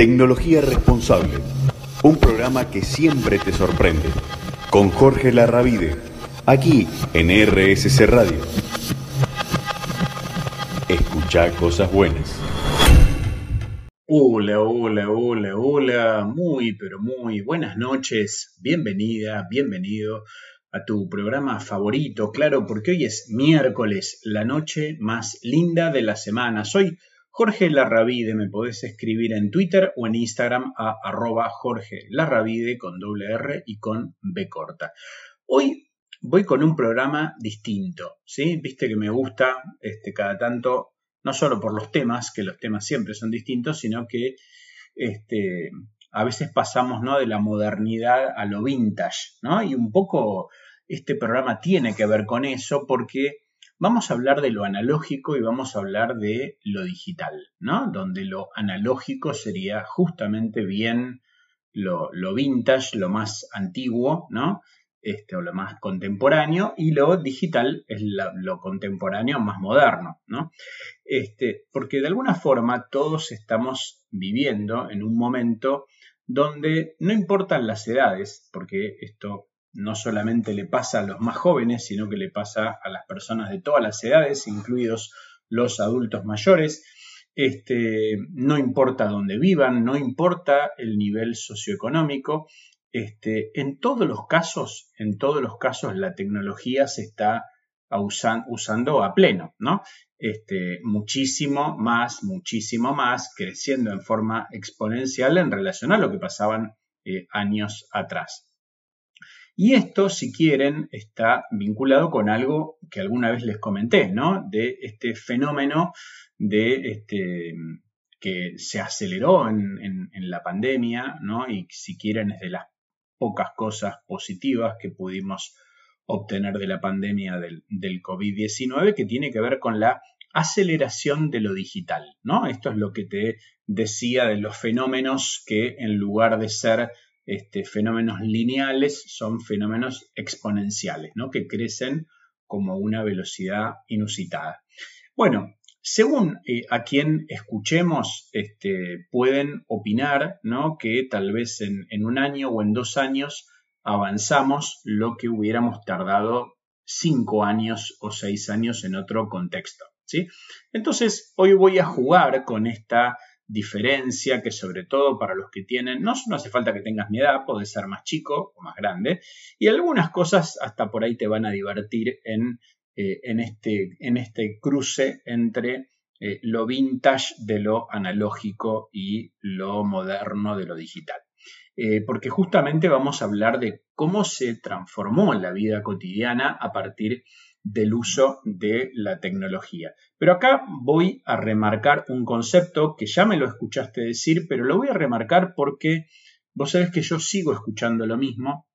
Tecnología Responsable, un programa que siempre te sorprende, con Jorge Larravide, aquí en RSC Radio. Escucha cosas buenas. Hola, hola, hola, hola, muy, pero muy buenas noches, bienvenida, bienvenido a tu programa favorito, claro, porque hoy es miércoles, la noche más linda de la semana. Soy Jorge Larravide, me podés escribir en Twitter o en Instagram a arroba Jorge Larravide con doble R y con B corta. Hoy voy con un programa distinto, ¿sí? Viste que me gusta este, cada tanto, no solo por los temas, que los temas siempre son distintos, sino que este, a veces pasamos ¿no? de la modernidad a lo vintage, ¿no? Y un poco este programa tiene que ver con eso porque Vamos a hablar de lo analógico y vamos a hablar de lo digital, ¿no? Donde lo analógico sería justamente bien lo, vintage, lo más antiguo, ¿no? Este, o lo más contemporáneo, y lo digital es lo contemporáneo más moderno, ¿no? Este, porque de alguna forma todos estamos viviendo en un momento donde no importan las edades, porque esto no solamente le pasa a los más jóvenes, sino que le pasa a las personas de todas las edades, incluidos los adultos mayores. Este, no importa dónde vivan, no importa el nivel socioeconómico. Este, en todos los casos, en todos los casos, la tecnología se está usando a pleno, ¿no? Este, muchísimo más, muchísimo más, creciendo en forma exponencial en relación a lo que pasaban eh, años atrás. Y esto, si quieren, está vinculado con algo que alguna vez les comenté, ¿no? De este fenómeno de este, que se aceleró en, la pandemia, ¿no? Y si quieren es de las pocas cosas positivas que pudimos obtener de la pandemia del, del COVID-19, que tiene que ver con la aceleración de lo digital, ¿no? Esto es lo que te decía de los fenómenos que en lugar de ser este, fenómenos lineales son fenómenos exponenciales, ¿no? que crecen como una velocidad inusitada. Bueno, según eh, a quien escuchemos, este, pueden opinar ¿no? que tal vez en, un año o en dos años avanzamos lo que hubiéramos tardado cinco años o seis años en otro contexto. ¿sí? Entonces, hoy voy a jugar con esta diferencia que sobre todo para los que tienen, no, hace falta que tengas mi edad, puedes ser más chico o más grande, y algunas cosas hasta por ahí te van a divertir en, eh, en, este, en este, cruce entre eh, lo vintage de lo analógico y lo moderno de lo digital. Eh, porque justamente vamos a hablar de cómo se transformó la vida cotidiana a partir del uso de la tecnología. Pero acá voy a remarcar un concepto que ya me lo escuchaste decir, pero lo voy a remarcar porque vos sabés que yo sigo escuchando lo mismo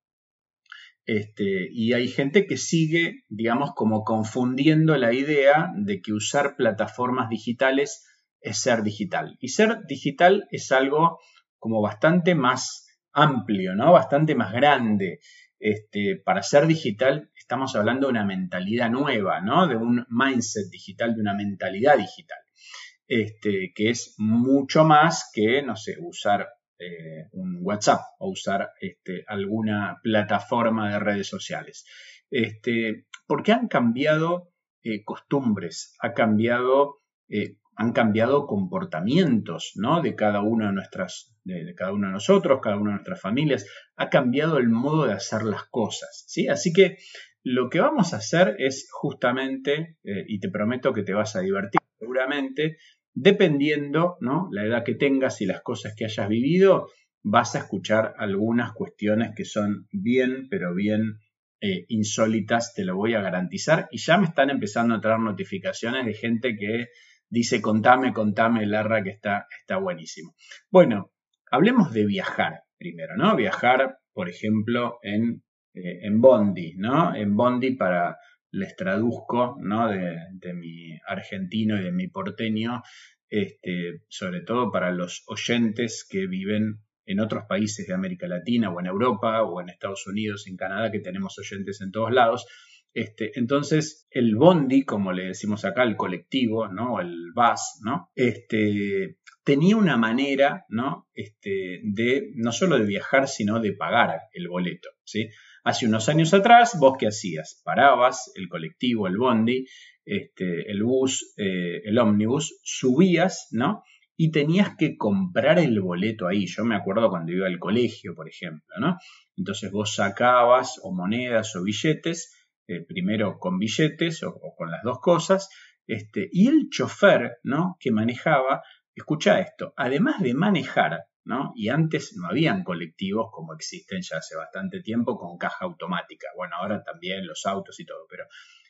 este, y hay gente que sigue, digamos, como confundiendo la idea de que usar plataformas digitales es ser digital. Y ser digital es algo como bastante más amplio, ¿no? Bastante más grande. Este, para ser digital estamos hablando de una mentalidad nueva, ¿no? De un mindset digital, de una mentalidad digital, este, que es mucho más que, no sé, usar eh, un WhatsApp o usar este, alguna plataforma de redes sociales. Este, porque han cambiado eh, costumbres, ha cambiado, eh, han cambiado comportamientos ¿no? de cada una de nuestras, de, cada uno de nosotros, cada una de nuestras familias, ha cambiado el modo de hacer las cosas. ¿sí? Así que lo que vamos a hacer es justamente, eh, y te prometo que te vas a divertir seguramente, dependiendo ¿no? la edad que tengas y las cosas que hayas vivido, vas a escuchar algunas cuestiones que son bien, pero bien eh, insólitas, te lo voy a garantizar. Y ya me están empezando a traer notificaciones de gente que dice, contame, contame, Larra, que está, está buenísimo. Bueno, hablemos de viajar primero, ¿no? Viajar, por ejemplo, en eh, en Bondi, ¿no? En Bondi para, les traduzco, ¿no? De, mi argentino y de mi porteño, este, sobre todo para los oyentes que viven en otros países de América Latina o en Europa o en Estados Unidos, en Canadá, que tenemos oyentes en todos lados. Este, entonces, el bondi, como le decimos acá, el colectivo, ¿no? El bus, ¿no? Este, tenía una manera, ¿no? Este, de no solo de viajar, sino de pagar el boleto, ¿sí? Hace unos años atrás, vos qué hacías? Parabas el colectivo, el bondi, este, el bus, eh, el ómnibus, subías, ¿no? Y tenías que comprar el boleto ahí. Yo me acuerdo cuando iba al colegio, por ejemplo, ¿no? Entonces vos sacabas o monedas o billetes, eh, primero con billetes o, con las dos cosas, este, y el chofer, ¿no? Que manejaba Escucha esto, además de manejar, ¿no? Y antes no habían colectivos como existen ya hace bastante tiempo con caja automática. Bueno, ahora también los autos y todo, pero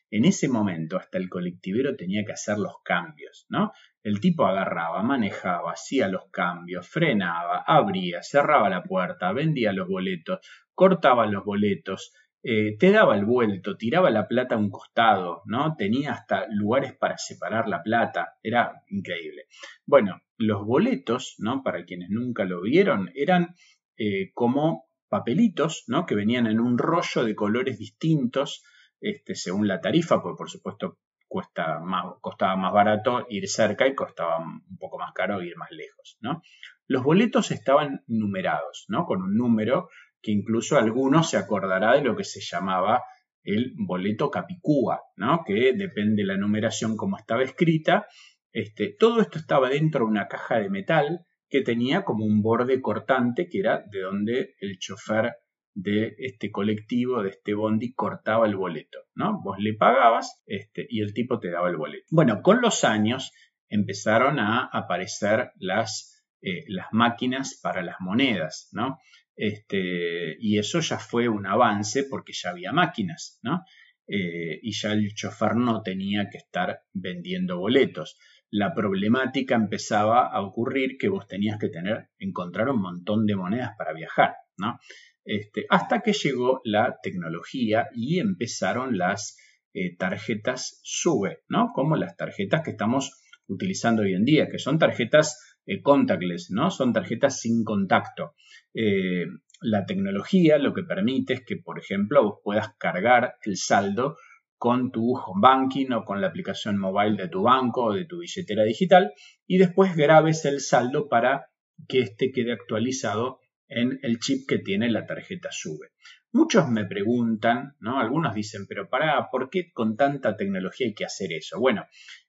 en ese momento hasta el colectivero tenía que hacer los cambios, ¿no? El tipo agarraba, manejaba, hacía los cambios, frenaba, abría, cerraba la puerta, vendía los boletos, cortaba los boletos, eh, te daba el vuelto, tiraba la plata a un costado, ¿no? Tenía hasta lugares para separar la plata, era increíble. Bueno, los boletos, ¿no? Para quienes nunca lo vieron, eran eh, como papelitos, ¿no? Que venían en un rollo de colores distintos, este, según la tarifa, porque por supuesto cuesta más, costaba más barato ir cerca y costaba un poco más caro ir más lejos, ¿no? Los boletos estaban numerados, ¿no? Con un número que incluso algunos se acordará de lo que se llamaba el boleto capicúa, ¿no? que depende de la numeración como estaba escrita. Este, todo esto estaba dentro de una caja de metal que tenía como un borde cortante, que era de donde el chofer de este colectivo, de este bondi, cortaba el boleto, ¿no? Vos le pagabas este, y el tipo te daba el boleto. Bueno, con los años empezaron a aparecer las, eh, las máquinas para las monedas, ¿no? Este, y eso ya fue un avance porque ya había máquinas, ¿no? Eh, y ya el chofer no tenía que estar vendiendo boletos. La problemática empezaba a ocurrir que vos tenías que tener, encontrar un montón de monedas para viajar, ¿no? Este, hasta que llegó la tecnología y empezaron las eh, tarjetas SUBE, ¿no? Como las tarjetas que estamos utilizando hoy en día, que son tarjetas eh, contactless, ¿no? Son tarjetas sin contacto. Eh, la tecnología lo que permite es que, por ejemplo, vos puedas cargar el saldo con tu home banking o con la aplicación mobile de tu banco o de tu billetera digital y después grabes el saldo para que éste quede actualizado en el chip que tiene la tarjeta SUBE. Muchos me preguntan, ¿no? Algunos dicen, pero para, ¿por qué con tanta tecnología hay que hacer eso? Bueno,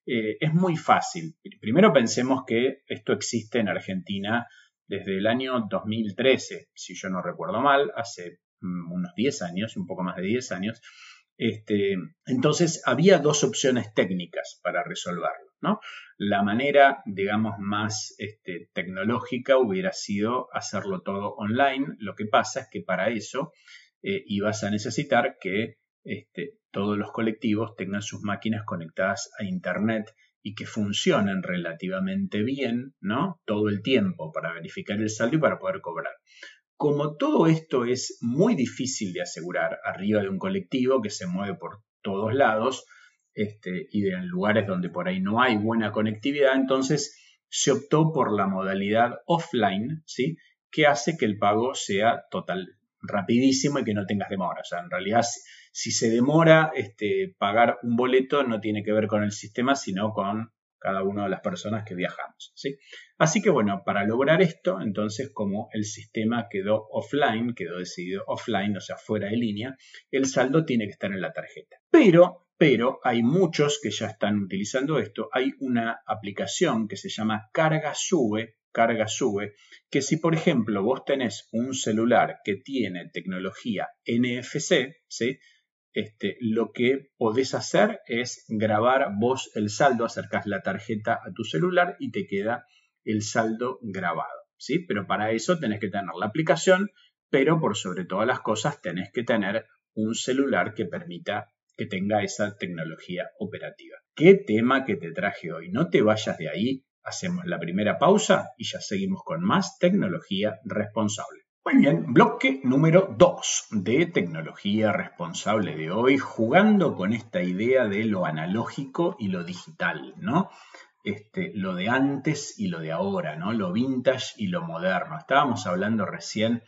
eh, es muy fácil. Primero pensemos que esto existe en Argentina desde el año 2013, si yo no recuerdo mal, hace mm, unos 10 años, un poco más de 10 años. Este, entonces había dos opciones técnicas para resolverlo. ¿no? La manera, digamos, más este, tecnológica hubiera sido hacerlo todo online. Lo que pasa es que para eso eh, ibas a necesitar que este, todos los colectivos tengan sus máquinas conectadas a Internet y que funcionen relativamente bien, ¿no? Todo el tiempo para verificar el saldo y para poder cobrar. Como todo esto es muy difícil de asegurar arriba de un colectivo que se mueve por todos lados este, y en lugares donde por ahí no hay buena conectividad, entonces se optó por la modalidad offline, ¿sí? que hace que el pago sea total, rapidísimo y que no tengas demora. O sea, en realidad, si, se demora este, pagar un boleto, no tiene que ver con el sistema, sino con cada una de las personas que viajamos. ¿sí? Así que bueno, para lograr esto, entonces como el sistema quedó offline, quedó decidido offline, o sea, fuera de línea, el saldo tiene que estar en la tarjeta. Pero, pero hay muchos que ya están utilizando esto. Hay una aplicación que se llama Carga Sube, carga sube, que si por ejemplo vos tenés un celular que tiene tecnología NFC, ¿sí? Este, lo que podés hacer es grabar vos el saldo, acercás la tarjeta a tu celular y te queda el saldo grabado, ¿sí? Pero para eso tenés que tener la aplicación, pero por sobre todas las cosas tenés que tener un celular que permita que tenga esa tecnología operativa. ¿Qué tema que te traje hoy? No te vayas de ahí Hacemos la primera pausa y ya seguimos con más tecnología responsable. Muy bien, bloque número 2 de tecnología responsable de hoy, jugando con esta idea de lo analógico y lo digital, ¿no? Este, lo de antes y lo de ahora, ¿no? Lo vintage y lo moderno. Estábamos hablando recién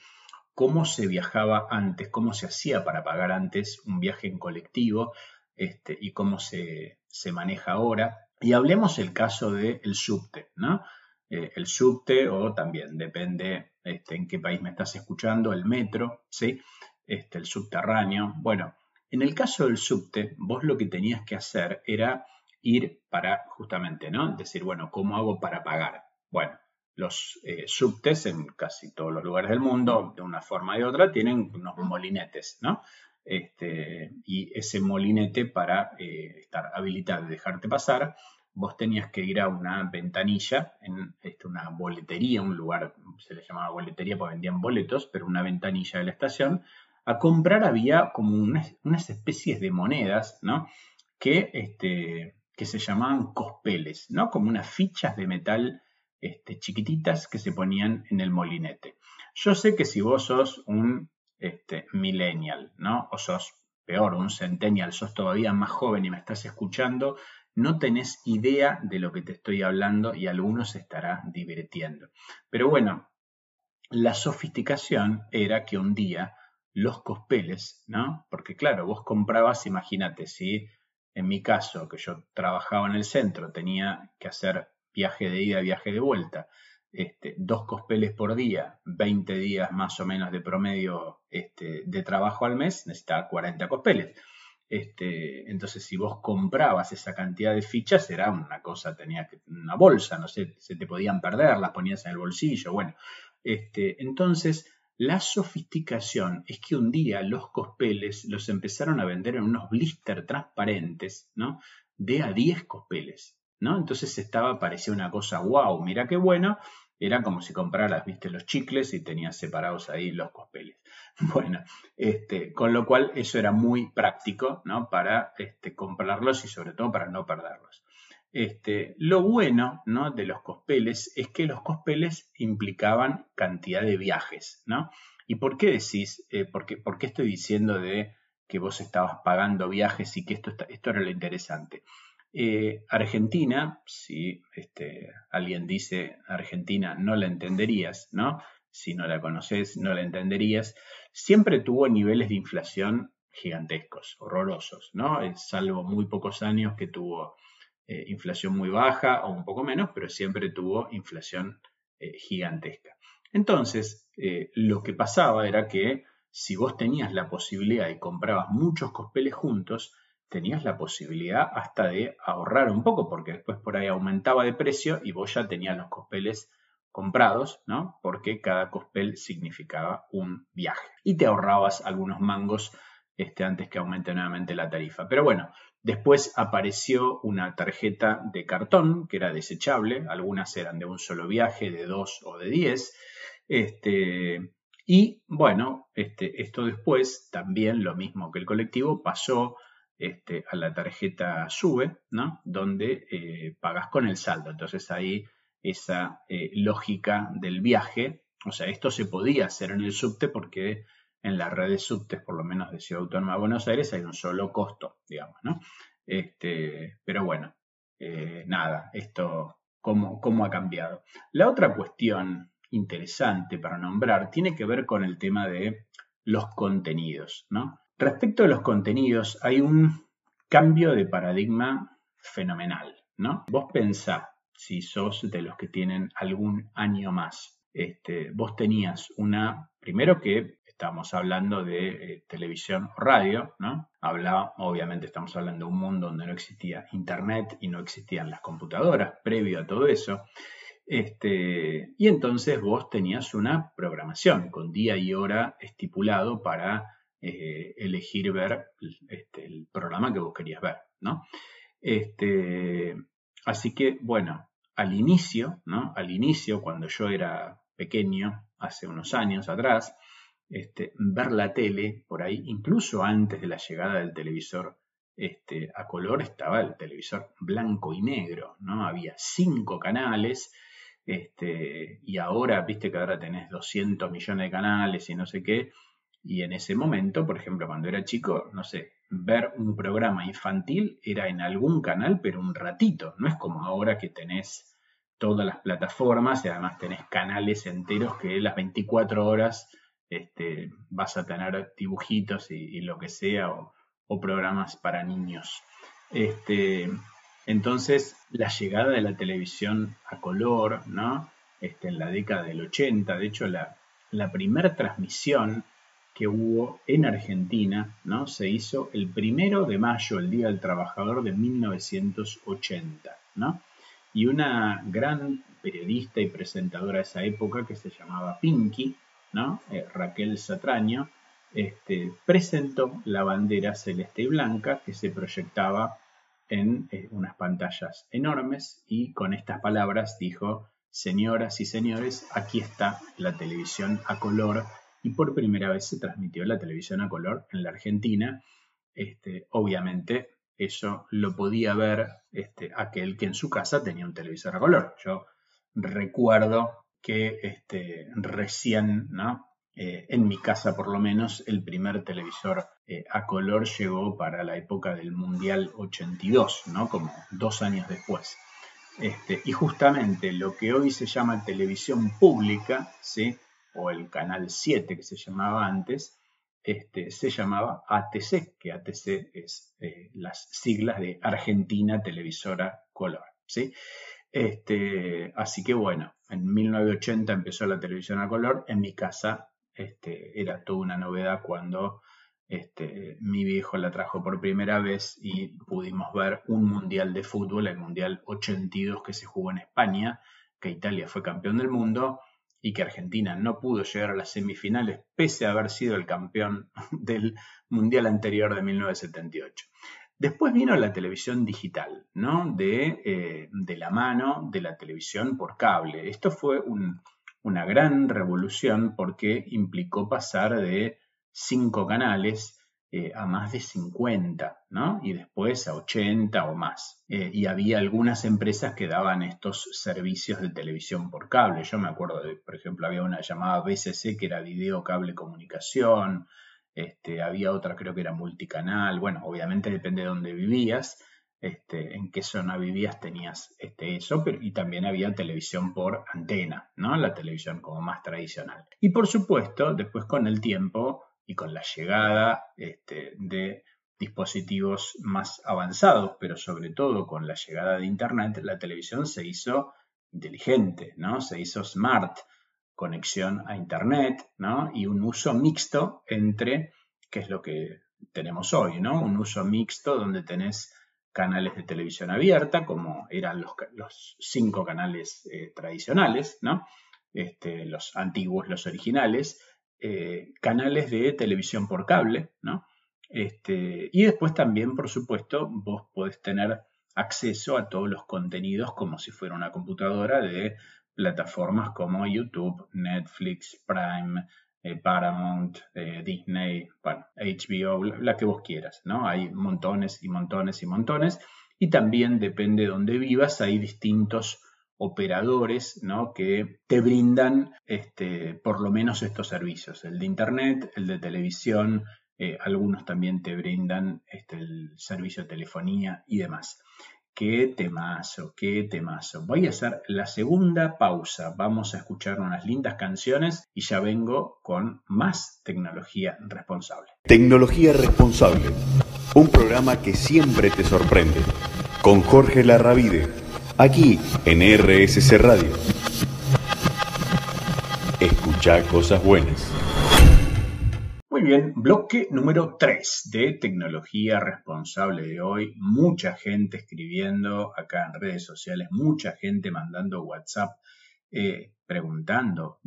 cómo se viajaba antes, cómo se hacía para pagar antes un viaje en colectivo este, y cómo se, se maneja ahora. Y hablemos el caso del subte, ¿no? eh, el subte o también depende este, en qué país me estás escuchando, el metro, ¿sí? Este, el subterráneo. Bueno, en el caso del subte, vos lo que tenías que hacer era ir para justamente, ¿no? Decir, bueno, ¿cómo hago para pagar? Bueno, los eh, subtes en casi todos los lugares del mundo, de una forma u otra, tienen unos molinetes, ¿no? Este, y ese molinete para eh, estar habilitado y dejarte pasar, vos tenías que ir a una ventanilla, en este, una boletería, un lugar, se le llamaba boletería porque vendían boletos, pero una ventanilla de la estación, a comprar había como unas, especies de monedas, ¿no? Que, este, que se llamaban cospeles, ¿no? Como unas fichas de metal este, chiquititas que se ponían en el molinete. Yo sé que si vos sos un este, millennial, ¿no? O sos peor, un centennial, sos todavía más joven y me estás escuchando, no tenés idea de lo que te estoy hablando y algunos se estará divirtiendo. Pero bueno, la sofisticación era que un día los cospeles, ¿no? Porque claro, vos comprabas, imagínate, si en mi caso, que yo trabajaba en el centro, tenía que hacer viaje de ida, viaje de vuelta, este, dos cospeles por día, 20 días más o menos de promedio este, de trabajo al mes, necesitaba 40 cospeles. Este, entonces, si vos comprabas esa cantidad de fichas, era una cosa, tenía una bolsa, no sé, se te podían perder, las ponías en el bolsillo. Bueno, este, entonces la sofisticación es que un día los cospeles los empezaron a vender en unos blister transparentes, ¿no? De a 10 cospeles. ¿no? Entonces estaba, parecía una cosa, wow, mira qué bueno, era como si compraras, viste, los chicles y tenías separados ahí los cospeles. Bueno, este, con lo cual eso era muy práctico, ¿no? Para este, comprarlos y sobre todo para no perderlos. Este, lo bueno ¿no? de los cospeles es que los cospeles implicaban cantidad de viajes, ¿no? ¿Y por qué decís, eh, por, qué, estoy diciendo de que vos estabas pagando viajes y que esto, esto era lo interesante? Eh, Argentina, si este, alguien dice Argentina, no la entenderías, ¿no? Si no la conoces, no la entenderías. Siempre tuvo niveles de inflación gigantescos, horrorosos, ¿no? Salvo muy pocos años que tuvo eh, inflación muy baja o un poco menos, pero siempre tuvo inflación eh, gigantesca. Entonces, lo que pasaba era que si vos tenías la posibilidad y comprabas muchos cospeles juntos, tenías la posibilidad hasta de ahorrar un poco, porque después por ahí aumentaba de precio y vos ya tenías los cospeles comprados, ¿no? Porque cada cospel significaba un viaje. Y te ahorrabas algunos mangos este, antes que aumente nuevamente la tarifa. Pero bueno, después apareció una tarjeta de cartón que era desechable, algunas eran de un solo viaje, de dos o de diez. Este, y bueno, este, esto después, también lo mismo que el colectivo, pasó este, a la tarjeta SUBE, ¿no? donde eh, pagas con el saldo. Entonces ahí esa eh, lógica del viaje, o sea, esto se podía hacer en el subte porque en la red de subtes, por lo menos de Ciudad Autónoma de Buenos Aires, hay un solo costo, digamos, ¿no? Este, pero bueno, eh, nada, esto, ¿cómo, ¿cómo ha cambiado? La otra cuestión interesante para nombrar tiene que ver con el tema de los contenidos, ¿no? Respecto a los contenidos, hay un cambio de paradigma fenomenal, ¿no? Vos pensá, si sos de los que tienen algún año más, este, vos tenías una, primero que estamos hablando de eh, televisión o radio, ¿no? Habla, obviamente estamos hablando de un mundo donde no existía internet y no existían las computadoras previo a todo eso. Este, y entonces vos tenías una programación con día y hora estipulado para eh, elegir ver este, el programa que vos querías ver, ¿no? Este, así que, bueno, al inicio, ¿no? Al inicio, cuando yo era pequeño, hace unos años atrás, este, ver la tele, por ahí, incluso antes de la llegada del televisor este, a color, estaba el televisor blanco y negro, ¿no? Había cinco canales, este, y ahora, viste que ahora tenés 200 millones de canales y no sé qué, y en ese momento, por ejemplo, cuando era chico, no sé, ver un programa infantil era en algún canal, pero un ratito. No es como ahora que tenés todas las plataformas y además tenés canales enteros que las 24 horas este, vas a tener dibujitos y, lo que sea o, programas para niños. Este, Entonces, la llegada de la televisión a color, ¿no? Este, en la década del 80, de hecho, la, la primera transmisión que hubo en Argentina, ¿no? Se hizo el primero de mayo, el Día del Trabajador de 1980, ¿no? Y una gran periodista y presentadora de esa época que se llamaba Pinky, ¿no? Eh, Raquel Satraño, este, presentó la bandera celeste y blanca que se proyectaba en eh, unas pantallas enormes y con estas palabras dijo, señoras y señores, aquí está la televisión a color y por primera vez se transmitió la televisión a color en la Argentina. Este, obviamente eso lo podía ver este, aquel que en su casa tenía un televisor a color. Yo recuerdo que este, recién, ¿no? Eh, en mi casa por lo menos, el primer televisor eh, a color llegó para la época del Mundial 82, ¿no? como dos años después. Este, y justamente lo que hoy se llama televisión pública, ¿sí? O el Canal 7 que se llamaba antes, este, se llamaba ATC, que ATC es eh, las siglas de Argentina Televisora Color. ¿sí? Este, así que bueno, en 1980 empezó la televisión a color. En mi casa este, era toda una novedad cuando este, mi viejo la trajo por primera vez y pudimos ver un mundial de fútbol, el mundial 82 que se jugó en España, que Italia fue campeón del mundo y que Argentina no pudo llegar a las semifinales pese a haber sido el campeón del mundial anterior de 1978. Después vino la televisión digital, ¿no? De, eh, de la mano de la televisión por cable. Esto fue una gran revolución porque implicó pasar de cinco canales eh, a más de 50, ¿no? Y después a 80 o más. Eh, y había algunas empresas que daban estos servicios de televisión por cable. Yo me acuerdo de, por ejemplo, había una llamada BCC que era Video Cable Comunicación. Este, había otra, creo que era multicanal. Bueno, obviamente depende de dónde vivías. Este, en qué zona vivías tenías este, eso, pero, y también había televisión por antena, ¿no? La televisión como más tradicional. Y por supuesto, después con el tiempo y con la llegada este, de dispositivos más avanzados, pero sobre todo con la llegada de Internet, la televisión se hizo inteligente, ¿no? Se hizo smart, conexión a Internet, ¿no? Y un uso mixto entre, que es lo que tenemos hoy, ¿no? Un uso mixto donde tenés canales de televisión abierta, como eran los, cinco canales eh, tradicionales, ¿no? Este, los antiguos, los originales, eh, canales de televisión por cable, ¿no? Este, y después también, por supuesto, vos podés tener acceso a todos los contenidos como si fuera una computadora de plataformas como YouTube, Netflix, Prime, eh, Paramount, eh, Disney, bueno, HBO, la, que vos quieras, ¿no? Hay montones y montones y montones. Y también depende de dónde vivas, hay distintos operadores ¿no? que te brindan este, por lo menos estos servicios, el de Internet, el de televisión, eh, algunos también te brindan este, el servicio de telefonía y demás. Qué temazo, qué temazo. Voy a hacer la segunda pausa. Vamos a escuchar unas lindas canciones y ya vengo con más tecnología responsable. Tecnología responsable. Un programa que siempre te sorprende. Con Jorge Larravide aquí en RSC Radio. Escucha cosas buenas. Muy bien, bloque número 3 de tecnología responsable de hoy. Mucha gente escribiendo acá en redes sociales, mucha gente mandando WhatsApp eh, preguntando.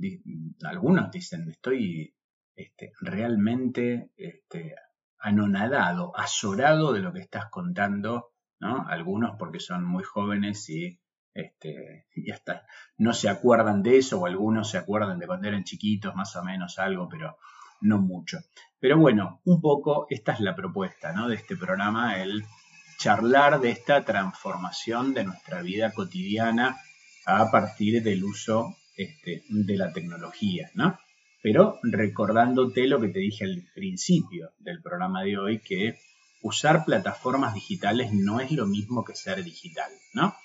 Algunos dicen, estoy este, realmente este, anonadado, azorado de lo que estás contando algunos porque son muy jóvenes y, este, hasta no se acuerdan de eso, o algunos se acuerdan de cuando eran chiquitos, más o menos algo, pero no mucho. Pero bueno, un poco esta es la propuesta de este programa, el charlar de esta transformación de nuestra vida cotidiana a partir del uso este, de la tecnología, ¿no? Pero recordándote lo que te dije al principio del programa de hoy, que usar plataformas digitales no es lo mismo que ser digital, ¿no?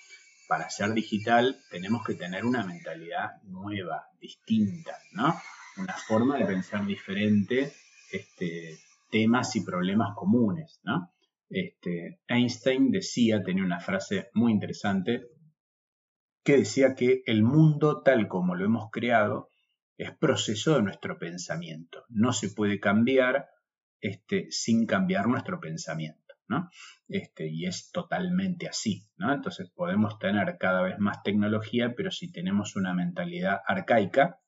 Para ser digital tenemos que tener una mentalidad nueva, distinta, ¿no? Una forma de pensar diferente, este, temas y problemas comunes, ¿no? Este, Einstein decía, tenía una frase muy interesante, que decía que el mundo tal como lo hemos creado es proceso de nuestro pensamiento. No se puede cambiar este, sin cambiar nuestro pensamiento. ¿no? Este, y es totalmente así. ¿no? Entonces podemos tener cada vez más tecnología, pero si tenemos una mentalidad arcaica,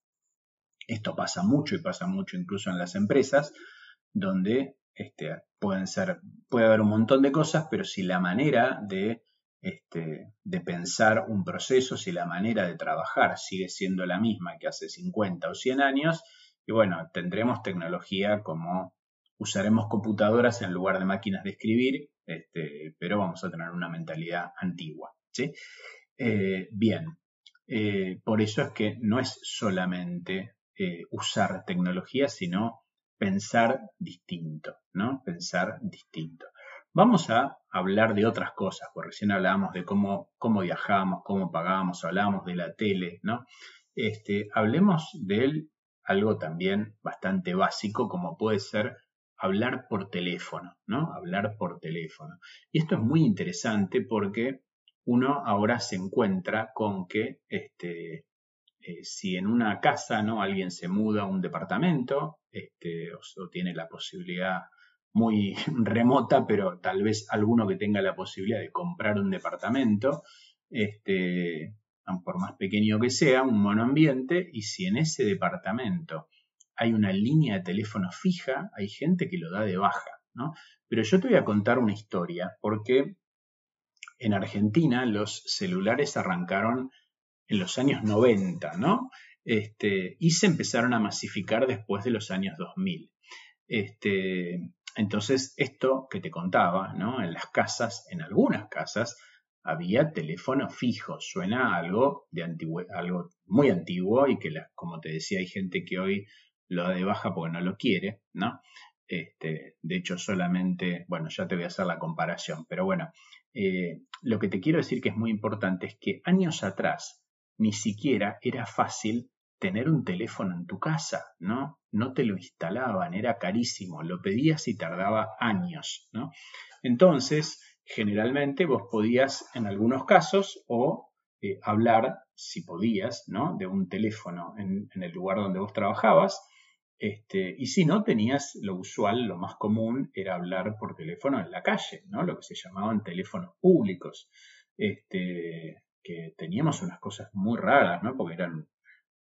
esto pasa mucho y pasa mucho incluso en las empresas, donde este, pueden ser, puede haber un montón de cosas, pero si la manera de, este, de pensar un proceso, si la manera de trabajar sigue siendo la misma que hace 50 o 100 años, y bueno, tendremos tecnología como usaremos computadoras en lugar de máquinas de escribir, este, pero vamos a tener una mentalidad antigua. ¿sí? Eh, bien, eh, por eso es que no es solamente eh, usar tecnología, sino pensar distinto, ¿no? Pensar distinto. Vamos a hablar de otras cosas, porque recién hablábamos de cómo, cómo viajábamos, cómo pagábamos, hablábamos de la tele, ¿no? Este, hablemos de algo también bastante básico, como puede ser hablar por teléfono, ¿no? Hablar por teléfono. Y esto es muy interesante porque uno ahora se encuentra con que este, eh, si en una casa ¿no? alguien se muda a un departamento este, o, tiene la posibilidad muy remota, pero tal vez alguno que tenga la posibilidad de comprar un departamento, este, por más pequeño que sea, un monoambiente, y si en ese departamento hay una línea de teléfono fija, hay gente que lo da de baja, ¿no? Pero yo te voy a contar una historia, porque en Argentina los celulares arrancaron en los años 90, ¿no? Este, y se empezaron a masificar después de los años 2000. Este, entonces, esto que te contaba, ¿no? En las casas, en algunas casas, había teléfono fijo. Suena algo, de algo muy antiguo y que, como te decía, hay gente que hoy lo da de baja porque no lo quiere, ¿no? Este, de hecho, solamente, bueno, ya te voy a hacer la comparación, pero bueno, eh, lo que te quiero decir que es muy importante es que años atrás ni siquiera era fácil tener un teléfono en tu casa, ¿no? No te lo instalaban, era carísimo, lo pedías y tardaba años, ¿no? Entonces, generalmente vos podías, en algunos casos, o eh, hablar, si podías, ¿no? De un teléfono en, en el lugar donde vos trabajabas, este, y si no, tenías lo usual, lo más común era hablar por teléfono en la calle, ¿no? Lo que se llamaban teléfonos públicos. Este, que teníamos unas cosas muy raras, ¿no? Porque eran,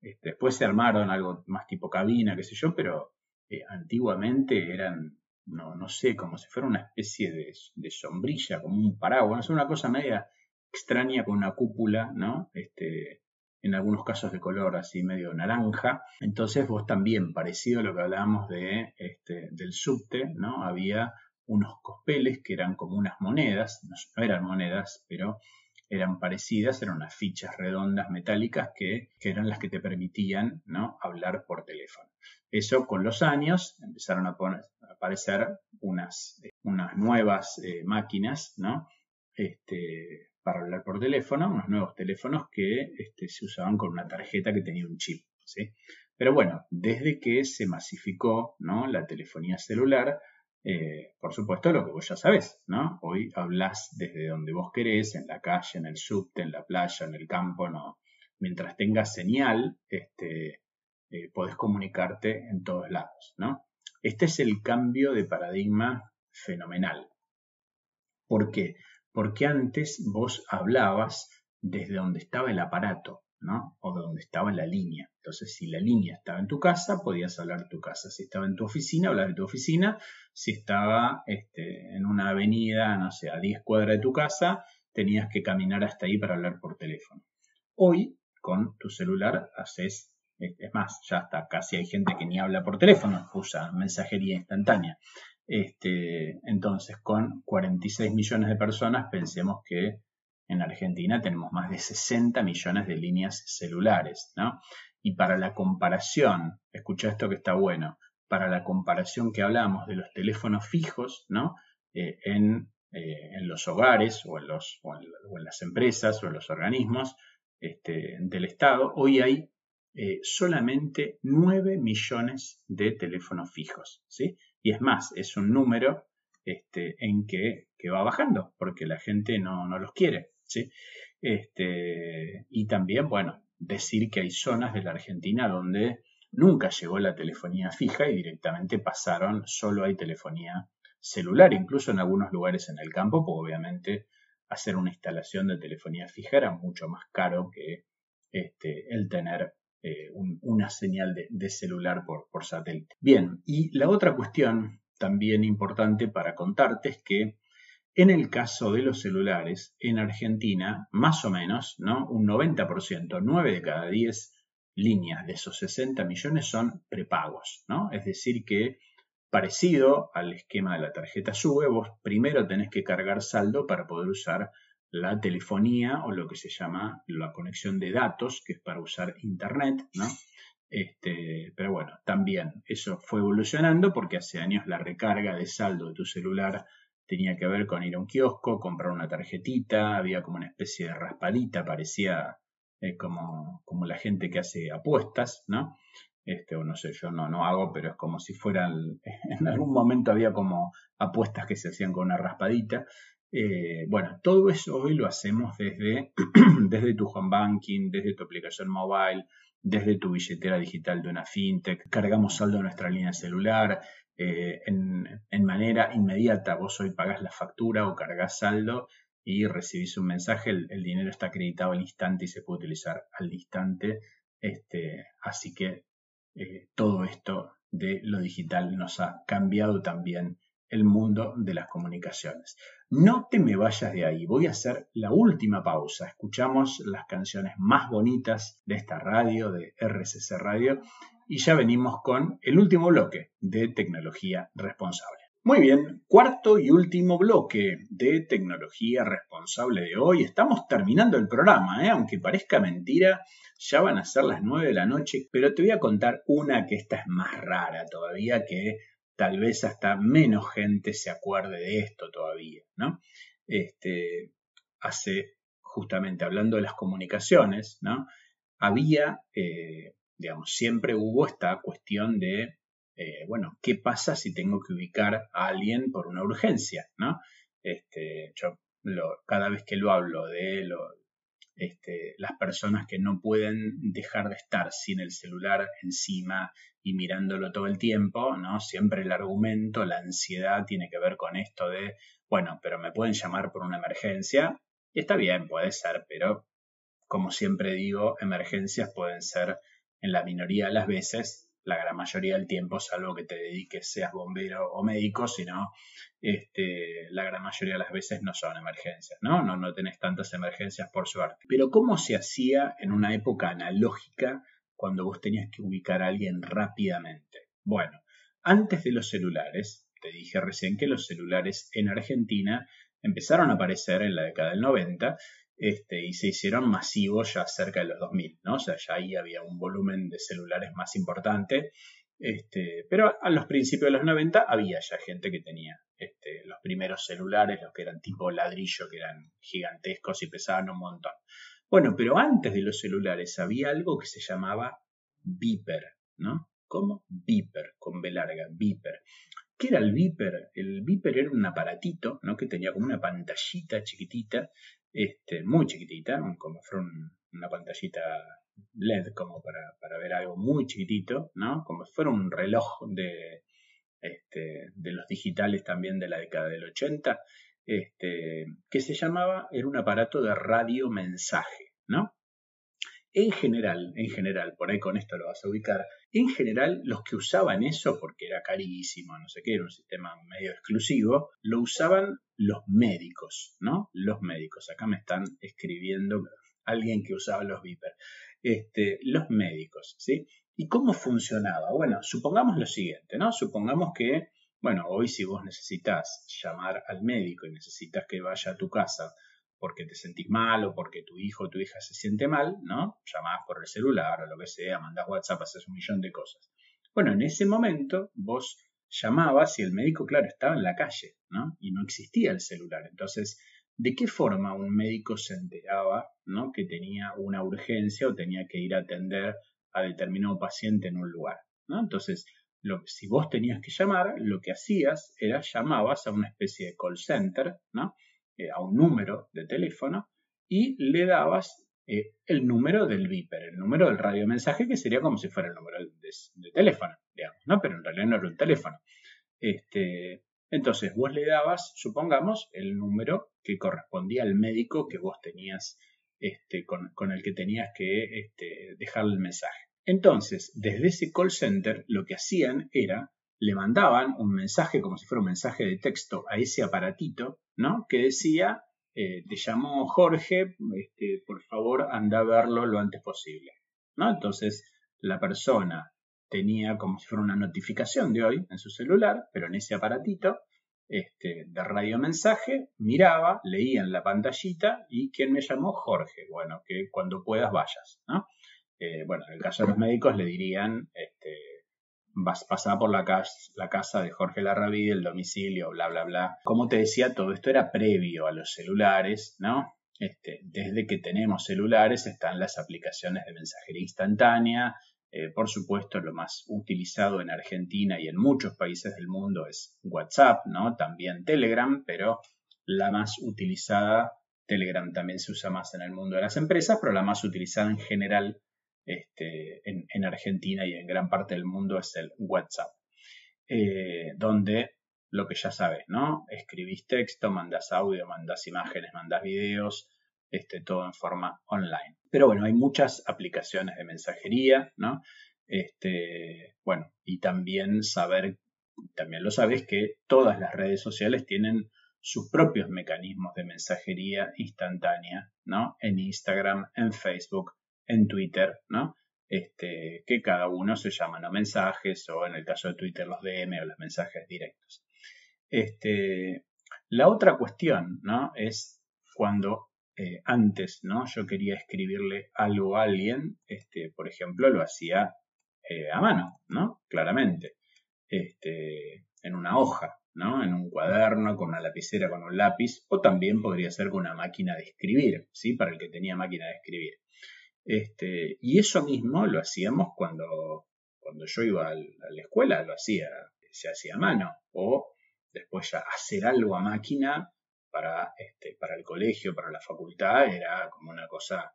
este, después se armaron algo más tipo cabina, qué sé yo, pero eh, antiguamente eran, no, no sé, como si fuera una especie de, sombrilla, como un paraguas, una cosa media extraña con una cúpula, ¿no? Este, en algunos casos de color así medio naranja. Entonces vos también, parecido a lo que hablábamos de, este, del subte, ¿no? Había unos cospeles que eran como unas monedas, no eran monedas, pero eran parecidas, eran unas fichas redondas metálicas que, eran las que te permitían ¿no? hablar por teléfono. Eso con los años empezaron a, aparecer unas, unas nuevas eh, máquinas ¿no? este, para hablar por teléfono, unos nuevos teléfonos que este, se usaban con una tarjeta que tenía un chip. ¿sí? Pero bueno, desde que se masificó la telefonía celular, eh, por supuesto, lo que vos ya sabés, ¿no? Hoy hablas desde donde vos querés, en la calle, en el subte, en la playa, en el campo, ¿no? Mientras tengas señal, este, eh, podés comunicarte en todos lados, ¿no? Este es el cambio de paradigma fenomenal. ¿Por qué? Porque antes vos hablabas desde donde estaba el aparato, ¿no? O de donde estaba la línea. Entonces, si la línea estaba en tu casa, podías hablar de tu casa. Si estaba en tu oficina, hablar de tu oficina. Si estaba este, en una avenida, no sé, a 10 cuadras de tu casa, tenías que caminar hasta ahí para hablar por teléfono. Hoy, con tu celular, haces, es más, ya hasta casi hay gente que ni habla por teléfono, usa mensajería instantánea. Este, entonces, con 46 millones de personas, pensemos que en Argentina tenemos más de 60 millones de líneas celulares, ¿no? Y para la comparación, escucha esto que está bueno, para la comparación que hablamos de los teléfonos fijos, ¿no? Eh, en, eh, en, los hogares o en, los, o en, las empresas o en los organismos este, del Estado, hoy hay eh, solamente 9 millones de teléfonos fijos, ¿sí? Y es más, es un número este, en que, va bajando, porque la gente no, no los quiere. ¿sí? Este, y también, bueno, decir que hay zonas de la Argentina donde nunca llegó la telefonía fija y directamente pasaron, solo hay telefonía celular, incluso en algunos lugares en el campo, porque obviamente hacer una instalación de telefonía fija era mucho más caro que este, el tener eh, una señal de, celular por, por, satélite. Bien, y la otra cuestión también importante para contarte es que en el caso de los celulares, en Argentina, más o menos, ¿no? Un 90%, 9 de cada 10 líneas de esos 60 millones son prepagos, ¿no? Es decir, que parecido al esquema de la tarjeta SUBE, vos primero tenés que cargar saldo para poder usar la telefonía o lo que se llama la conexión de datos, que es para usar Internet, ¿no? Este, pero bueno, también eso fue evolucionando porque hace años la recarga de saldo de tu celular tenía que ver con ir a un kiosco, comprar una tarjetita, había como una especie de raspadita, parecía eh, como, como la gente que hace apuestas, ¿no? Este, o no sé, yo no, no hago, pero es como si fueran, en algún momento había como apuestas que se hacían con una raspadita. Eh, bueno, todo eso hoy lo hacemos desde, desde tu home banking, desde tu aplicación mobile, desde tu billetera digital de una fintech, cargamos saldo en nuestra línea celular, eh, en, manera inmediata. Vos hoy pagás la factura o cargas saldo y recibís un mensaje, el, dinero está acreditado al instante y se puede utilizar al instante. Este, así que eh, todo esto de lo digital nos ha cambiado también el mundo de las comunicaciones. No te me vayas de ahí, voy a hacer la última pausa. Escuchamos las canciones más bonitas de esta radio, de RCC Radio, y ya venimos con el último bloque de tecnología responsable. Muy bien, cuarto y último bloque de tecnología responsable de hoy. Estamos terminando el programa, ¿eh? aunque parezca mentira, ya van a ser las 9 de la noche, pero te voy a contar una que esta es más rara todavía, que tal vez hasta menos gente se acuerde de esto todavía, ¿no? Este, hace, justamente hablando de las comunicaciones, ¿no? Había eh, digamos, siempre hubo esta cuestión de, eh, bueno, ¿qué pasa si tengo que ubicar a alguien por una urgencia? ¿no? Este, yo cada vez que lo hablo de lo, este, las personas que no pueden dejar de estar sin el celular encima y mirándolo todo el tiempo, ¿no? Siempre el argumento, la ansiedad tiene que ver con esto de, bueno, pero me pueden llamar por una emergencia. Y está bien, puede ser, pero como siempre digo, emergencias pueden ser en la minoría de las veces, la gran mayoría del tiempo, salvo que te dediques, seas bombero o médico, sino este, la gran mayoría de las veces no son emergencias, ¿no? ¿no? No tenés tantas emergencias por suerte. Pero ¿cómo se hacía en una época analógica cuando vos tenías que ubicar a alguien rápidamente? Bueno, antes de los celulares, te dije recién que los celulares en Argentina empezaron a aparecer en la década del 90 este, y se hicieron masivos ya cerca de los 2000, ¿no? O sea, ya ahí había un volumen de celulares más importante, este, pero a los principios de los 90 había ya gente que tenía este, los primeros celulares, los que eran tipo ladrillo, que eran gigantescos y pesaban un montón. Bueno, pero antes de los celulares había algo que se llamaba Viper, ¿no? ¿Cómo? Viper, con B larga, Viper. ¿Qué era el Viper? El Viper era un aparatito, ¿no? Que tenía como una pantallita chiquitita este, muy chiquitita, como fuera una pantallita LED, como para, ver algo muy chiquitito, ¿no? Como si fuera un reloj de, este, de los digitales también de la década del 80, este, que se llamaba, era un aparato de radiomensaje, ¿no? En general, en general, por ahí con esto lo vas a ubicar, en general los que usaban eso, porque era carísimo, no sé qué, era un sistema medio exclusivo, lo usaban los médicos, ¿no? Los médicos. Acá me están escribiendo alguien que usaba los Viper. Este, los médicos, ¿sí? ¿Y cómo funcionaba? Bueno, supongamos lo siguiente, ¿no? Supongamos que, bueno, hoy si vos necesitas llamar al médico y necesitas que vaya a tu casa porque te sentís mal o porque tu hijo o tu hija se siente mal, ¿no? Llamás por el celular o lo que sea, mandás WhatsApp, haces un millón de cosas. Bueno, en ese momento vos llamabas y el médico, claro, estaba en la calle, ¿no? Y no existía el celular. Entonces, ¿de qué forma un médico se enteraba, ¿no? Que tenía una urgencia o tenía que ir a atender a determinado paciente en un lugar, ¿no? Entonces, si vos tenías que llamar, lo que hacías era llamabas a una especie de call center, ¿no? A un número de teléfono y le dabas eh, el número del viper, el número del radiomensaje, que sería como si fuera el número de, teléfono, digamos, ¿no? Pero en realidad no era un teléfono. Este, entonces vos le dabas, supongamos, el número que correspondía al médico que vos tenías, este, con, con, el que tenías que este, dejarle el mensaje. Entonces, desde ese call center, lo que hacían era, le mandaban un mensaje como si fuera un mensaje de texto a ese aparatito, ¿no? Que decía, eh, te llamó Jorge, este, por favor anda a verlo lo antes posible, ¿no? Entonces, la persona tenía como si fuera una notificación de hoy en su celular, pero en ese aparatito este, de radio mensaje, miraba, leía en la pantallita y ¿quién me llamó? Jorge. Bueno, que cuando puedas vayas, ¿no? Eh, bueno, en el caso de los médicos le dirían, este, vas pasar por la, casa, la casa de Jorge Larrabí, el domicilio, bla, bla, bla. Como te decía, todo esto era previo a los celulares, ¿no? Este, desde que tenemos celulares están las aplicaciones de mensajería instantánea. Eh, por supuesto, lo más utilizado en Argentina y en muchos países del mundo es WhatsApp, ¿no? También Telegram, pero la más utilizada, Telegram también se usa más en el mundo de las empresas, pero la más utilizada en general este, en, Argentina y en gran parte del mundo es el WhatsApp, eh, donde lo que ya sabes, ¿no? Escribís texto, mandas audio, mandas imágenes, mandas videos, este, todo en forma online. Pero bueno, hay muchas aplicaciones de mensajería, ¿no? Este, bueno, y también saber, también lo sabes que todas las redes sociales tienen sus propios mecanismos de mensajería instantánea, ¿no? En Instagram, en Facebook, en Twitter, ¿no? Este, que cada uno se llaman mensajes o en el caso de Twitter los DM o los mensajes directos. Este, la otra cuestión ¿no? es cuando eh, antes ¿no? yo quería escribirle algo a alguien, este, por ejemplo, lo hacía eh, a mano, ¿no? claramente, en una hoja, ¿no? en un cuaderno, con una lapicera, con un lápiz, o también podría ser con una máquina de escribir, ¿sí? para el que tenía máquina de escribir. Este, y eso mismo lo hacíamos cuando, cuando yo iba a la escuela, lo hacía, se hacía a mano, o después ya hacer algo a máquina para, este, para el colegio, para la facultad, era como una cosa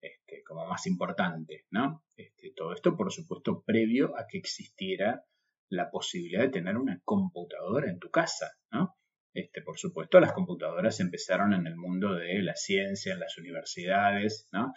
este, como más importante, ¿no? Este, todo esto, por supuesto, previo a que existiera la posibilidad de tener una computadora en tu casa, ¿no? Este, por supuesto, las computadoras empezaron en el mundo de la ciencia, en las universidades, ¿no?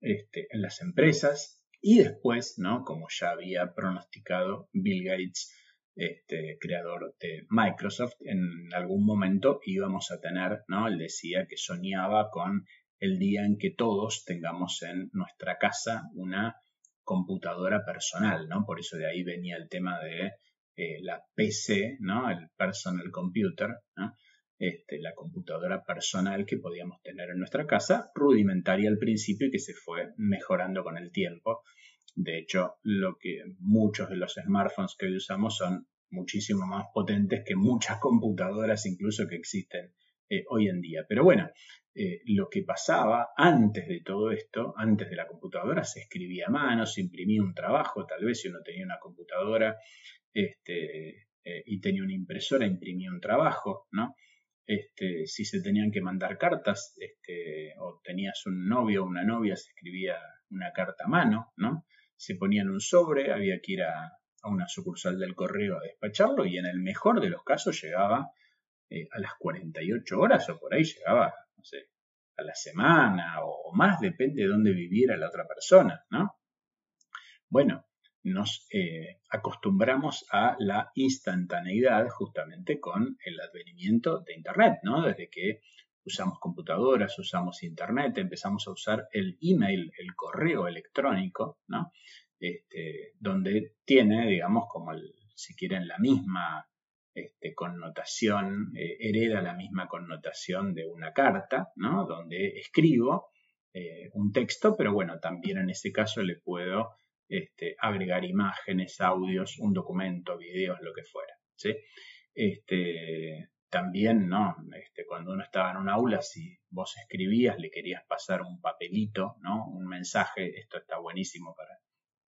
Este, en las empresas y después, ¿no? como ya había pronosticado Bill Gates, este, creador de Microsoft, en algún momento íbamos a tener, ¿no? él decía que soñaba con el día en que todos tengamos en nuestra casa una computadora personal, ¿no? Por eso de ahí venía el tema de eh, la PC, ¿no? El personal computer, ¿no? Este, la computadora personal que podíamos tener en nuestra casa, rudimentaria al principio y que se fue mejorando con el tiempo. De hecho, lo que muchos de los smartphones que hoy usamos son muchísimo más potentes que muchas computadoras incluso que existen eh, hoy en día. Pero bueno, eh, lo que pasaba antes de todo esto, antes de la computadora, se escribía a mano, se imprimía un trabajo, tal vez si uno tenía una computadora este, eh, y tenía una impresora, imprimía un trabajo, ¿no? Este, si se tenían que mandar cartas, este, o tenías un novio o una novia, se escribía una carta a mano, ¿no? Se ponía en un sobre, había que ir a, una sucursal del correo a despacharlo y en el mejor de los casos llegaba eh, a las 48 horas o por ahí llegaba, no sé, a la semana o más, depende de dónde viviera la otra persona, ¿no? Bueno, nos eh, acostumbramos a la instantaneidad justamente con el advenimiento de Internet, ¿no? Desde que usamos computadoras, usamos Internet, empezamos a usar el email, el correo electrónico, ¿no? Este, donde tiene, digamos, como si quieren, la misma este, connotación, eh, hereda la misma connotación de una carta, ¿no? Donde escribo eh, un texto, pero bueno, también en ese caso le puedo este, agregar imágenes, audios, un documento, videos, lo que fuera. Este, también, ¿no? Este, cuando uno estaba en un aula, si vos escribías, le querías pasar un papelito, ¿no? Un mensaje, esto está buenísimo para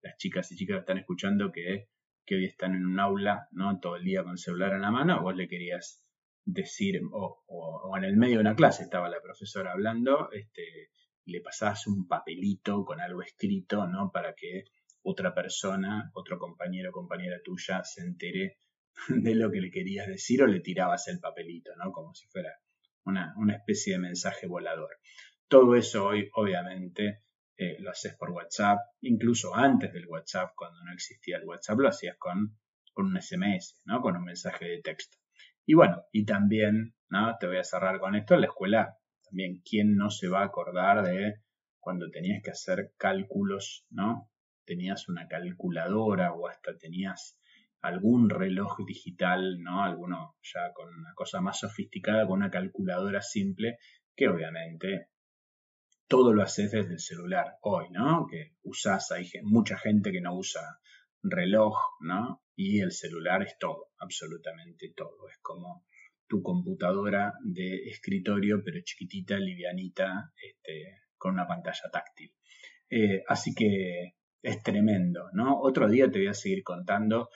las chicas y chicas que están escuchando que hoy están en un aula, ¿no? Todo el día con el celular en la mano, vos le querías decir, o, en el medio de una clase estaba la profesora hablando, este, le pasabas un papelito con algo escrito, ¿no? Para que otra persona, otro compañero o compañera tuya se entere de lo que le querías decir o le tirabas el papelito, ¿no? Como si fuera una, una especie de mensaje volador. Todo eso hoy, obviamente, eh, lo haces por WhatsApp, incluso antes del WhatsApp, cuando no existía el WhatsApp, lo hacías con, con un SMS, ¿no? Con un mensaje de texto. Y bueno, y también, ¿no? Te voy a cerrar con esto, en la escuela, también, ¿quién no se va a acordar de cuando tenías que hacer cálculos, ¿no? Tenías una calculadora o hasta tenías algún reloj digital, ¿no? Alguno ya con una cosa más sofisticada, con una calculadora simple, que obviamente todo lo haces desde el celular hoy, ¿no? Que usás, hay mucha gente que no usa reloj, ¿no? Y el celular es todo, absolutamente todo. Es como tu computadora de escritorio, pero chiquitita, livianita, este, con una pantalla táctil. Eh, así que es tremendo, ¿no? Otro día te voy a seguir contando,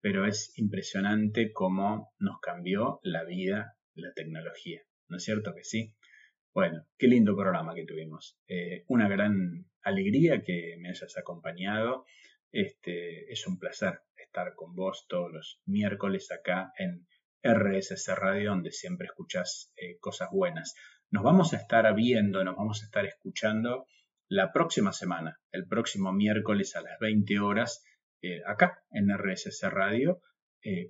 pero es impresionante cómo nos cambió la vida la tecnología, ¿no es cierto que sí? Bueno, qué lindo programa que tuvimos. Eh, una gran alegría que me hayas acompañado. Este, es un placer estar con vos todos los miércoles acá en RSS Radio, donde siempre escuchas eh, cosas buenas. Nos vamos a estar viendo, nos vamos a estar escuchando la próxima semana, el próximo miércoles a las 20 horas, eh, acá en RSS Radio,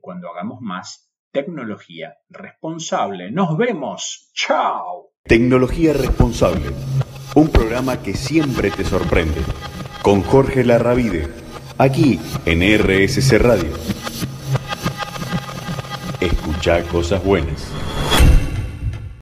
cuando hagamos más tecnología responsable. Nos vemos. Chao. Tecnología Responsable, un programa que siempre te sorprende, con Jorge Larravide, aquí en RSC Radio. Escucha cosas buenas.